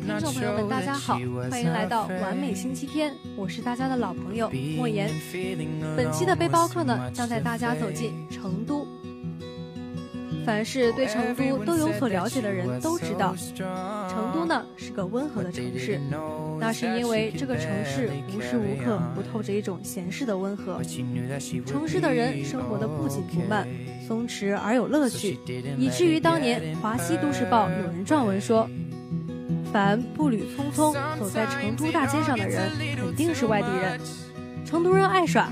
听众朋友们，大家好，欢迎来到完美星期天，我是大家的老朋友莫言。本期的背包客呢，将带大家走进成都。凡是对成都都有所了解的人都知道，成都呢是个温和的城市，那是因为这个城市无时无刻不透着一种闲适的温和。城市的人生活的不紧不慢，松弛而有乐趣，以至于当年《华西都市报》有人撰文说。凡步履匆匆走在成都大街上的人，肯定是外地人。成都人爱耍，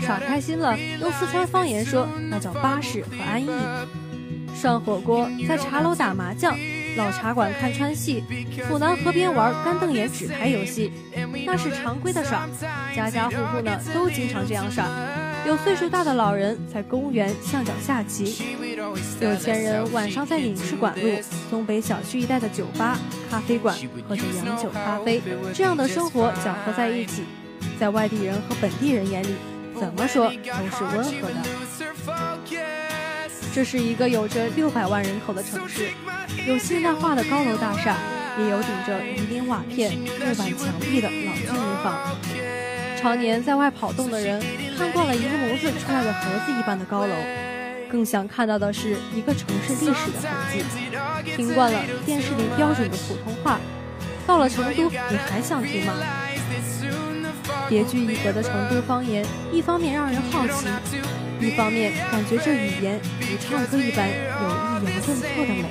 耍开心了，用四川方言说，那叫巴适和安逸。涮火锅，在茶楼打麻将，老茶馆看川戏，府南河边玩干瞪眼纸牌游戏，那是常规的耍。家家户户呢，都经常这样耍。有岁数大的老人在公园巷角下棋，有钱人晚上在领事馆路、东北小区一带的酒吧、咖啡馆喝着洋酒咖啡，这样的生活搅和在一起，在外地人和本地人眼里，怎么说都是温和的。这是一个有着六百万人口的城市，有现代化的高楼大厦，也有顶着鱼鳞瓦片、木板墙壁的老居民房。常年在外跑动的人，看惯了一个模子出来的盒子一般的高楼，更想看到的是一个城市历史的痕迹。听惯了电视里标准的普通话，到了成都，你还想听吗？别具一格的成都方言，一方面让人好奇，一方面感觉这语言如唱歌一般有抑扬顿挫的美。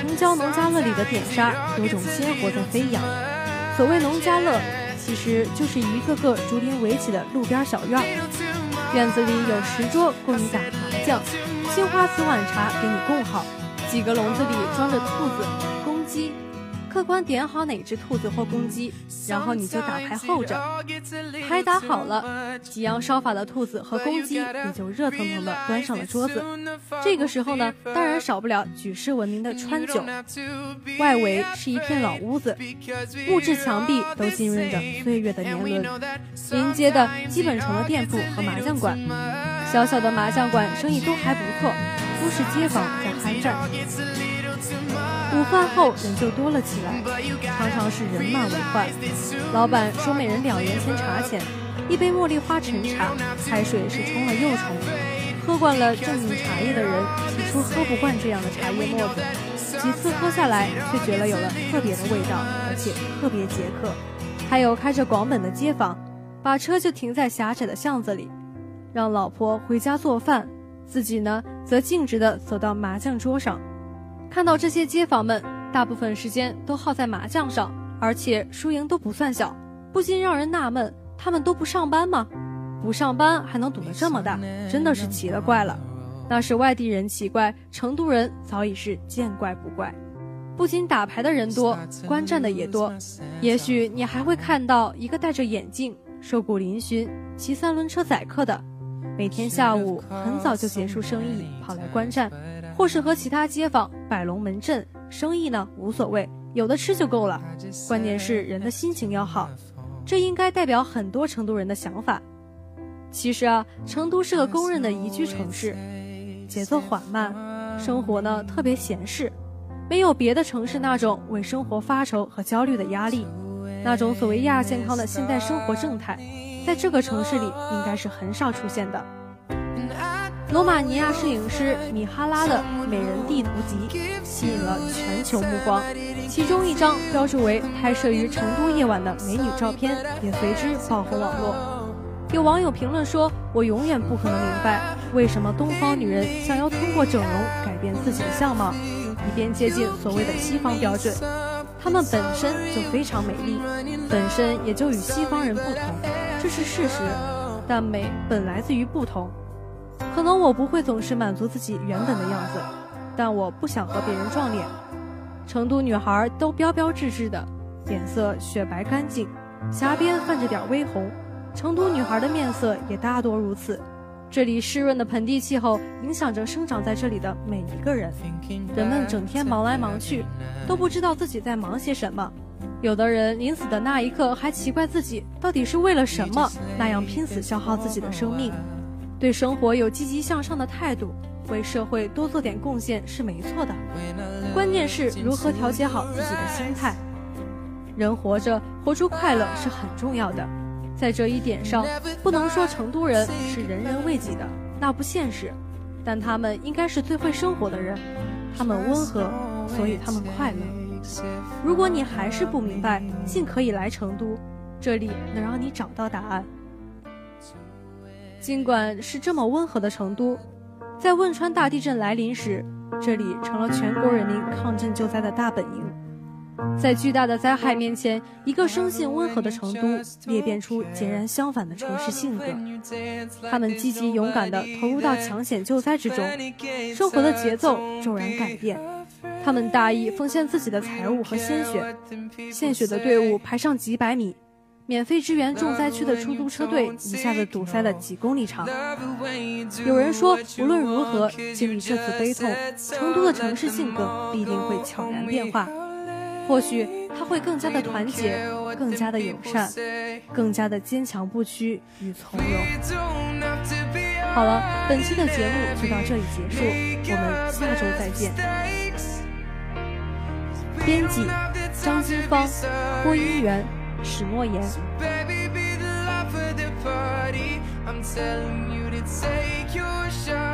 城郊农家乐里的点沙，有种鲜活在飞扬。所谓农家乐。其实就是一个个竹林围起的路边小院儿，院子里有石桌供你打麻将，青花瓷碗茶给你供好，几个笼子里装着兔子、公鸡。客官点好哪只兔子或公鸡，然后你就打牌候着。牌打好了，几样烧法的兔子和公鸡也就热腾腾地端上了桌子。这个时候呢，当然少不了举世闻名的川酒。外围是一片老屋子，木质墙壁都浸润着岁月的年轮。临街的基本成了店铺和麻将馆，小小的麻将馆生意都还不错，都是街坊在酣战。午饭后人就多了起来，常常是人满为患。老板说每人两元钱茶钱，一杯茉莉花陈茶，开水是冲了又冲。喝惯了正经茶叶的人，起初喝不惯这样的茶叶沫子，几次喝下来却觉得有了特别的味道，而且特别解渴。还有开着广本的街坊，把车就停在狭窄的巷子里，让老婆回家做饭，自己呢则径直的走到麻将桌上。看到这些街坊们，大部分时间都耗在麻将上，而且输赢都不算小，不禁让人纳闷：他们都不上班吗？不上班还能赌得这么大，真的是奇了怪了。那是外地人奇怪，成都人早已是见怪不怪。不仅打牌的人多，观战的也多。也许你还会看到一个戴着眼镜、瘦骨嶙峋、骑三轮车载客的，每天下午很早就结束生意，跑来观战。或是和其他街坊摆龙门阵，生意呢无所谓，有的吃就够了。关键是人的心情要好，这应该代表很多成都人的想法。其实啊，成都是个公认的宜居城市，节奏缓慢，生活呢特别闲适，没有别的城市那种为生活发愁和焦虑的压力，那种所谓亚健康的现代生活正态，在这个城市里应该是很少出现的。罗马尼亚摄影师米哈拉的美人地图集吸引了全球目光，其中一张标注为拍摄于成都夜晚的美女照片也随之爆红网络。有网友评论说：“我永远不可能明白，为什么东方女人想要通过整容改变自己的相貌，以便接近所谓的西方标准。她们本身就非常美丽，本身也就与西方人不同，这是事实。但美本来自于不同。”可能我不会总是满足自己原本的样子，但我不想和别人撞脸。成都女孩都标标致致的，脸色雪白干净，颊边泛着点微红。成都女孩的面色也大多如此。这里湿润的盆地气候影响着生长在这里的每一个人。人们整天忙来忙去，都不知道自己在忙些什么。有的人临死的那一刻还奇怪自己到底是为了什么那样拼死消耗自己的生命。对生活有积极向上的态度，为社会多做点贡献是没错的。关键是如何调节好自己的心态。人活着，活出快乐是很重要的。在这一点上，不能说成都人是人人为己的，那不现实。但他们应该是最会生活的人，他们温和，所以他们快乐。如果你还是不明白，尽可以来成都，这里能让你找到答案。尽管是这么温和的成都，在汶川大地震来临时，这里成了全国人民抗震救灾的大本营。在巨大的灾害面前，一个生性温和的成都裂变出截然相反的城市性格。他们积极勇敢地投入到抢险救灾之中，生活的节奏骤然改变。他们大意奉献自己的财物和鲜血，献血的队伍排上几百米。免费支援重灾区的出租车队一下子堵塞了几公里长。有人说，无论如何经历这次悲痛，成都的城市性格必定会悄然变化。或许他会更加的团结，更加的友善，更加的坚强不屈与从容。好了，本期的节目就到这里结束，我们下周再见。编辑：张金芳，播音员。史诺言。I'm telling you to take your shot.